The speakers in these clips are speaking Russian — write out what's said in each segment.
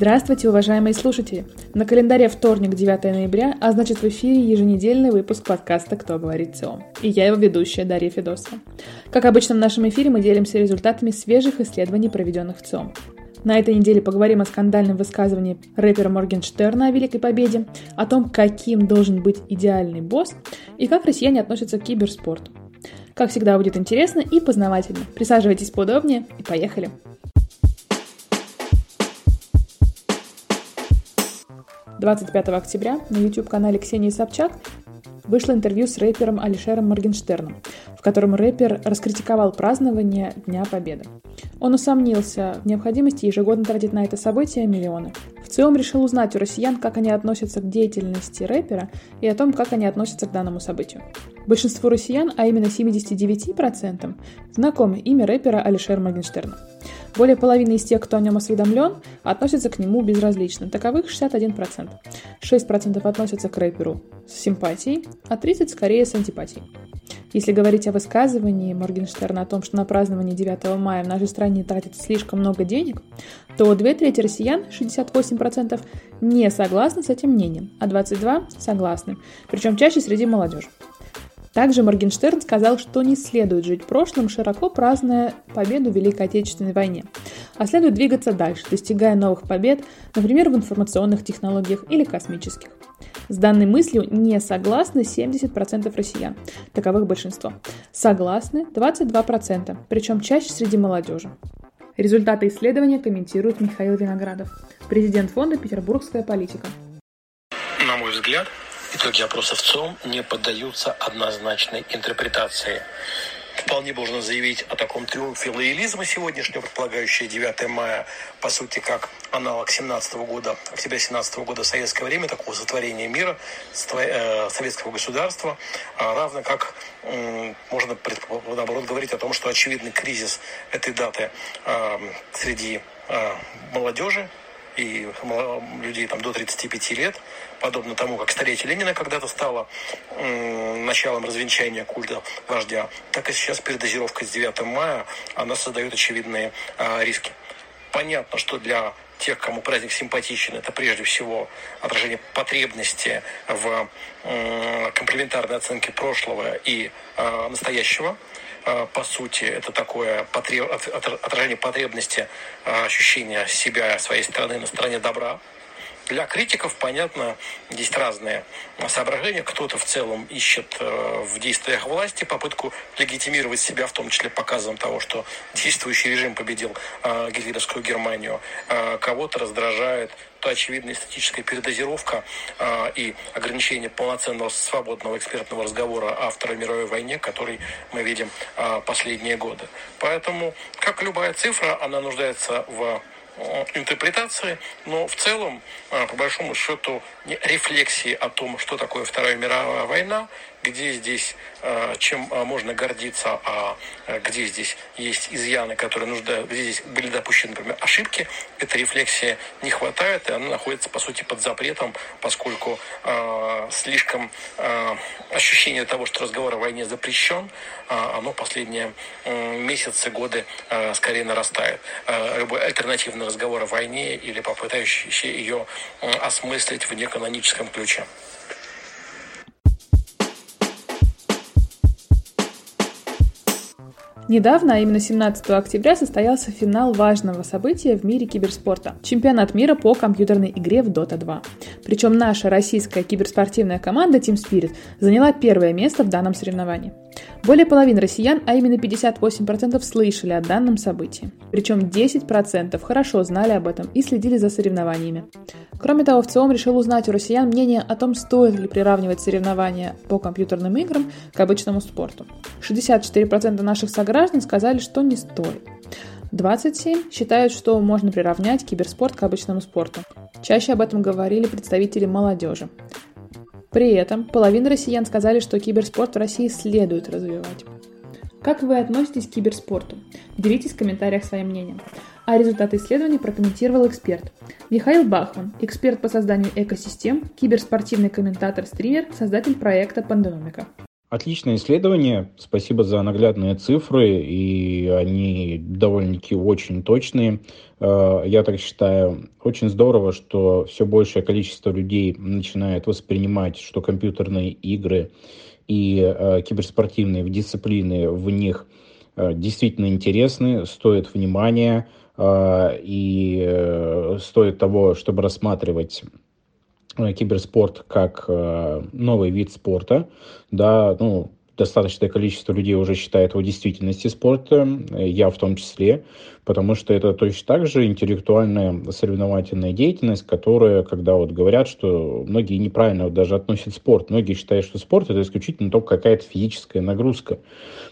Здравствуйте, уважаемые слушатели! На календаре вторник, 9 ноября, а значит в эфире еженедельный выпуск подкаста «Кто говорит ЦИОМ». И я его ведущая Дарья Федосова. Как обычно в нашем эфире мы делимся результатами свежих исследований, проведенных в ЦИОМ. На этой неделе поговорим о скандальном высказывании рэпера Моргенштерна о Великой Победе, о том, каким должен быть идеальный босс и как россияне относятся к киберспорту. Как всегда, будет интересно и познавательно. Присаживайтесь поудобнее и поехали! 25 октября на YouTube-канале Ксении Собчак вышло интервью с рэпером Алишером Моргенштерном, в котором рэпер раскритиковал празднование Дня Победы. Он усомнился в необходимости ежегодно тратить на это событие миллионы. В целом решил узнать у россиян, как они относятся к деятельности рэпера и о том, как они относятся к данному событию. Большинству россиян, а именно 79%, знакомо имя рэпера Алишера Моргенштерна. Более половины из тех, кто о нем осведомлен, относятся к нему безразлично. Таковых 61%. 6% относятся к рэперу с симпатией, а 30% скорее с антипатией. Если говорить о высказывании Моргенштерна о том, что на празднование 9 мая в нашей стране тратится слишком много денег, то две трети россиян, 68%, не согласны с этим мнением, а 22% согласны, причем чаще среди молодежи. Также Моргенштерн сказал, что не следует жить прошлым, широко празднуя победу в Великой Отечественной войне, а следует двигаться дальше, достигая новых побед, например, в информационных технологиях или космических. С данной мыслью не согласны 70% россиян, таковых большинство. Согласны 22%, причем чаще среди молодежи. Результаты исследования комментирует Михаил Виноградов, президент фонда «Петербургская политика». На мой взгляд, Итоги опроса в ЦОМ не поддаются однозначной интерпретации. Вполне можно заявить о таком триумфе лоялизма сегодняшнего, предполагающего 9 мая, по сути, как аналог 17 года, октября 17 года советское время, такого сотворения мира, э, советского государства, а равно как можно, наоборот, говорить о том, что очевидный кризис этой даты а, среди а, молодежи, и людей там до 35 лет, подобно тому, как столетие Ленина когда-то стало началом развенчания культа вождя, так и сейчас передозировка с 9 мая, она создает очевидные а, риски. Понятно, что для тех, кому праздник симпатичен, это прежде всего отражение потребности в комплементарной оценке прошлого и а, настоящего. А, по сути, это такое отражение потребности а, ощущения себя, своей страны на стороне добра. Для критиков, понятно, есть разные соображения. Кто-то в целом ищет э, в действиях власти попытку легитимировать себя, в том числе показом того, что действующий режим победил э, гитлеровскую Германию. Э, кого-то раздражает то очевидная эстетическая передозировка и ограничение полноценного свободного экспертного разговора о Второй мировой войне, который мы видим последние годы. Поэтому, как любая цифра, она нуждается в интерпретации, но в целом, э, по большому счету, рефлексии о том, что такое Вторая мировая война, где здесь, э, чем можно гордиться, а где здесь есть изъяны, которые нуждают, где здесь были допущены, например, ошибки, этой рефлексии не хватает, и она находится, по сути, под запретом, поскольку слишком ощущение того, что разговор о войне запрещен, оно последние месяцы, годы скорее нарастает. Любой альтернативный разговор о войне или попытающийся ее осмыслить в неканоническом ключе. Недавно, а именно 17 октября, состоялся финал важного события в мире киберспорта – чемпионат мира по компьютерной игре в Dota 2. Причем наша российская киберспортивная команда Team Spirit заняла первое место в данном соревновании. Более половины россиян, а именно 58%, слышали о данном событии. Причем 10% хорошо знали об этом и следили за соревнованиями. Кроме того, в ЦИОМ решил узнать у россиян мнение о том, стоит ли приравнивать соревнования по компьютерным играм к обычному спорту. 64% наших сограждан сказали, что не стоит. 27 считают, что можно приравнять киберспорт к обычному спорту. Чаще об этом говорили представители молодежи. При этом половина россиян сказали, что киберспорт в России следует развивать. Как вы относитесь к киберспорту? Делитесь в комментариях своим мнением. А результаты исследования прокомментировал эксперт. Михаил Бахман, эксперт по созданию экосистем, киберспортивный комментатор-стример, создатель проекта Пандономика. Отличное исследование. Спасибо за наглядные цифры, и они довольно-таки очень точные. Э, я так считаю, очень здорово, что все большее количество людей начинает воспринимать, что компьютерные игры и э, киберспортивные дисциплины в них э, действительно интересны, стоят внимания и стоит того, чтобы рассматривать киберспорт как э, новый вид спорта, да, ну, достаточное количество людей уже считает его действительности спорта, я в том числе, потому что это точно так же интеллектуальная соревновательная деятельность, которая, когда вот говорят, что многие неправильно вот даже относят спорт, многие считают, что спорт это исключительно только какая-то физическая нагрузка.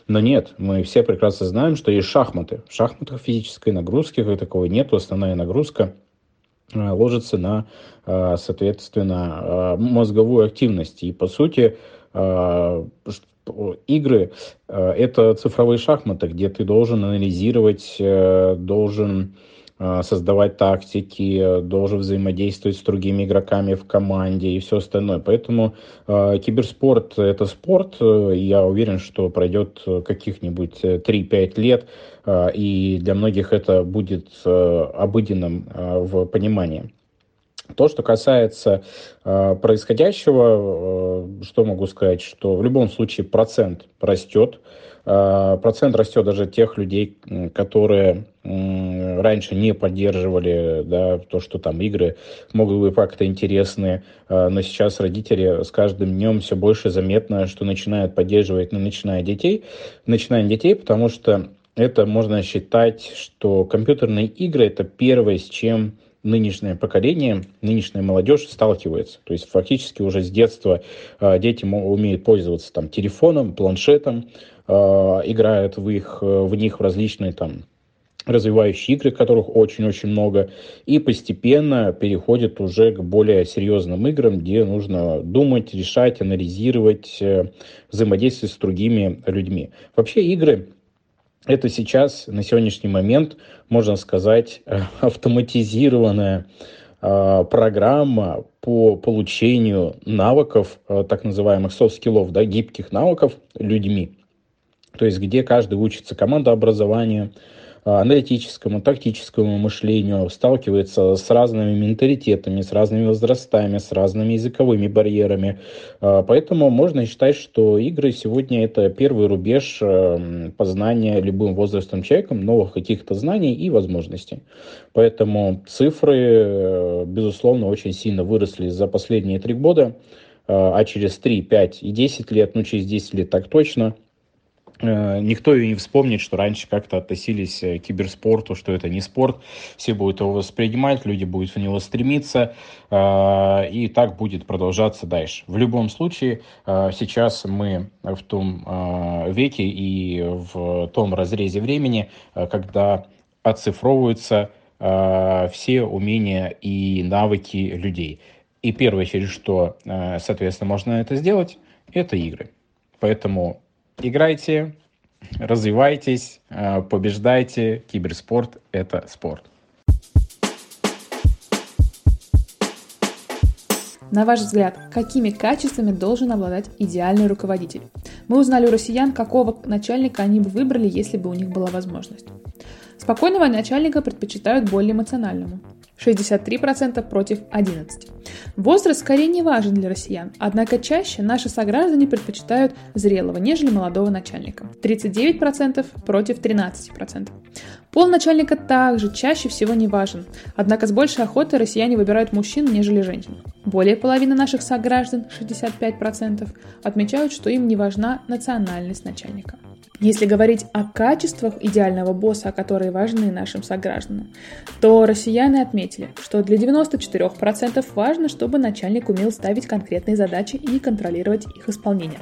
Но нет, мы все прекрасно знаем, что есть шахматы. В шахматах физической нагрузки как таковой нет, основная нагрузка Э, ложится на, э, соответственно, э, мозговую активность. И, по сути, игры – это цифровые шахматы, где ты должен анализировать, должен создавать тактики, должен взаимодействовать с другими игроками в команде и все остальное. Поэтому э, киберспорт – это спорт. Я уверен, что пройдет каких-нибудь 3-5 лет, э, и для многих это будет э, обыденным э, в понимании. То, что касается э, происходящего, э, что могу сказать, что в любом случае процент растет. Э, процент растет даже тех людей, которые раньше не поддерживали да, то, что там игры могут быть как-то интересные, но сейчас родители с каждым днем все больше заметно, что начинают поддерживать, ну, начиная детей, начиная детей, потому что это можно считать, что компьютерные игры это первое, с чем нынешнее поколение, нынешняя молодежь сталкивается. То есть фактически уже с детства э, дети умеют пользоваться там телефоном, планшетом, э, играют в, их, в них в различные там развивающие игры, которых очень-очень много, и постепенно переходят уже к более серьезным играм, где нужно думать, решать, анализировать, э, взаимодействовать с другими людьми. Вообще игры это сейчас, на сегодняшний момент, можно сказать, э, автоматизированная э, программа по получению навыков, так называемых soft skill ов, да, гибких навыков людьми. То есть где каждый учится командообразованию, а, аналитическому, тактическому мышлению, сталкивается с разными менталитетами, с разными возрастами, с разными языковыми барьерами. А, поэтому можно считать, что игры сегодня это первый рубеж э, познания любым возрастом человеком новых каких-то знаний и возможностей. Поэтому цифры, э, безусловно, очень сильно выросли за последние три года, а, а через 3, 5 и 10 лет, ну через 10 лет так точно – никто и не вспомнит, что раньше как-то относились э, к киберспорту, что это не спорт. Все будут его воспринимать, люди будут в него стремиться, э, и так будет продолжаться дальше. В любом случае, сейчас мы в том веке и в том разрезе времени, когда оцифровываются все умения и навыки людей. И первое, через что, соответственно, можно это сделать, это игры. Поэтому Играйте, развивайтесь, э, побеждайте. Киберспорт – это спорт. На ваш взгляд, какими качествами должен обладать идеальный руководитель? Мы узнали у россиян, какого начальника они бы выбрали, если бы у них была возможность. Спокойного начальника предпочитают более эмоциональному. 63% против 11%. Возраст скорее не важен для россиян, однако чаще наши сограждане предпочитают зрелого, нежели молодого начальника. 39% против 13%. Пол начальника также чаще всего не важен, однако с большей охотой россияне выбирают мужчин, нежели женщин. Более половины наших сограждан, 65%, отмечают, что им не важна национальность начальника. Если говорить о качествах идеального босса, которые важны нашим согражданам, то россияне отметили, что для 94% важно, чтобы начальник умел ставить конкретные задачи и контролировать их исполнение.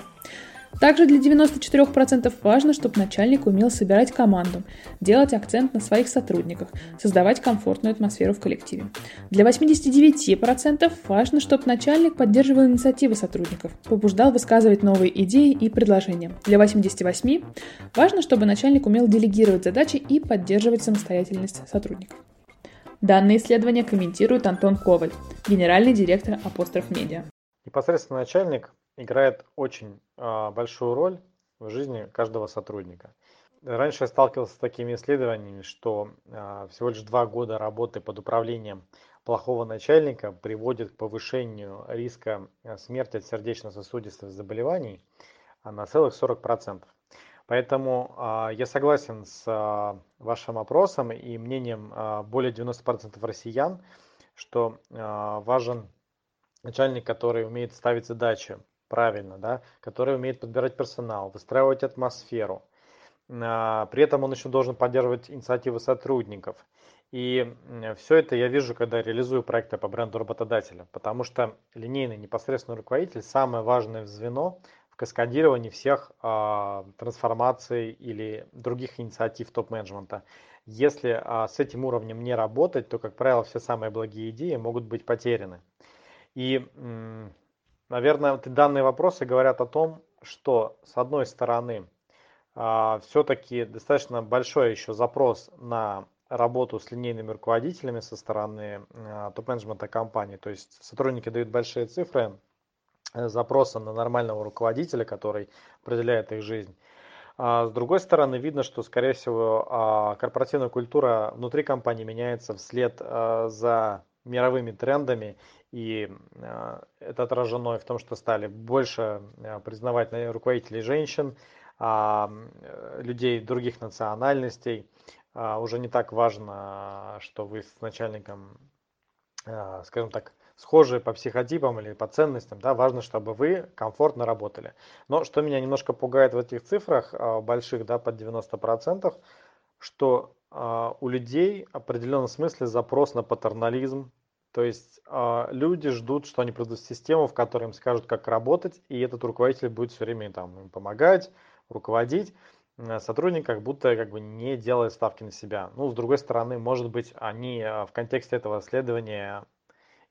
Также для 94% важно, чтобы начальник умел собирать команду, делать акцент на своих сотрудниках, создавать комфортную атмосферу в коллективе. Для 89% важно, чтобы начальник поддерживал инициативы сотрудников, побуждал высказывать новые идеи и предложения. Для 88% важно, чтобы начальник умел делегировать задачи и поддерживать самостоятельность сотрудников. Данное исследование комментирует Антон Коваль, генеральный директор Апостроф Медиа. Непосредственно начальник играет очень а, большую роль в жизни каждого сотрудника. Раньше я сталкивался с такими исследованиями, что а, всего лишь два года работы под управлением плохого начальника приводит к повышению риска а, смерти от сердечно-сосудистых заболеваний на целых 40%. Поэтому я согласен с вашим вопросом и мнением более 90% россиян, что важен начальник, который умеет ставить задачи правильно, да, который умеет подбирать персонал, выстраивать атмосферу. Э, при этом он еще должен поддерживать инициативы сотрудников. И все это я вижу, когда реализую проекты по бренду работодателя, потому что линейный непосредственный руководитель – самое важное звено каскадировании всех э, трансформаций или других инициатив топ-менеджмента. Если э, с этим уровнем не работать, то, как правило, все самые благие идеи могут быть потеряны. И, наверное, данные вопросы говорят о том, что, с одной стороны, э, все-таки достаточно большой еще запрос на работу с линейными руководителями со стороны э, топ-менеджмента компании. То есть сотрудники дают большие цифры, Э, запроса на нормального руководителя, который определяет их жизнь. А с другой стороны, видно, что, скорее всего, а, корпоративная культура внутри компании меняется вслед за мировыми трендами, и э, это отражено и в том, что стали больше признавать руководителей женщин, а, людей других национальностей. Уже не так важно, что вы с начальником, скажем так, схожие по психотипам или по ценностям, да, важно, чтобы вы комфортно работали. Но что меня немножко пугает в этих цифрах а, больших, да, под 90%, что а, у людей в определенном смысле запрос на патернализм, то есть э, люди ждут, что они придут систему, в которой им скажут, как работать, и этот руководитель будет все время там, им помогать, руководить. Сотрудник как будто как бы не делает ставки на себя. Ну, с другой стороны, может быть, они в контексте этого исследования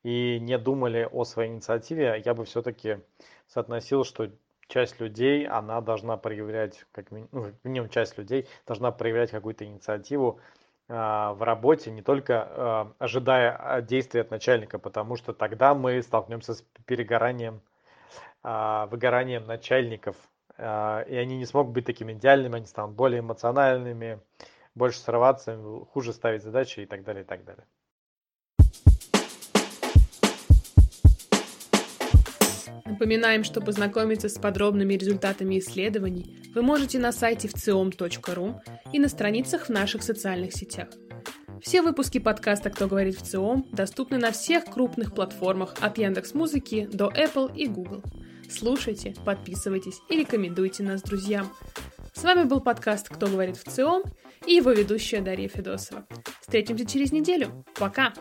и не думали о своей инициативе, я бы все-таки соотносил, что часть людей, она должна проявлять, как минимум, ну, минимум часть людей должна проявлять какую-то инициативу в работе, не только э, ожидая действий от начальника, потому что тогда мы столкнемся с перегоранием, выгоранием начальников, и они не смогут быть такими идеальными, они станут более эмоциональными, больше срываться, хуже ставить задачи и так далее, и так далее. Напоминаем, что познакомиться с подробными результатами исследований вы можете на сайте вциом.ру и на страницах в наших социальных сетях. Все выпуски подкаста «Кто говорит в ЦИОМ» доступны на всех крупных платформах от Яндекс Музыки до Apple и Google. Слушайте, подписывайтесь и рекомендуйте нас друзьям. С вами был подкаст «Кто говорит в ЦИОМ» и его ведущая Дарья Федосова. Встретимся через неделю. Пока!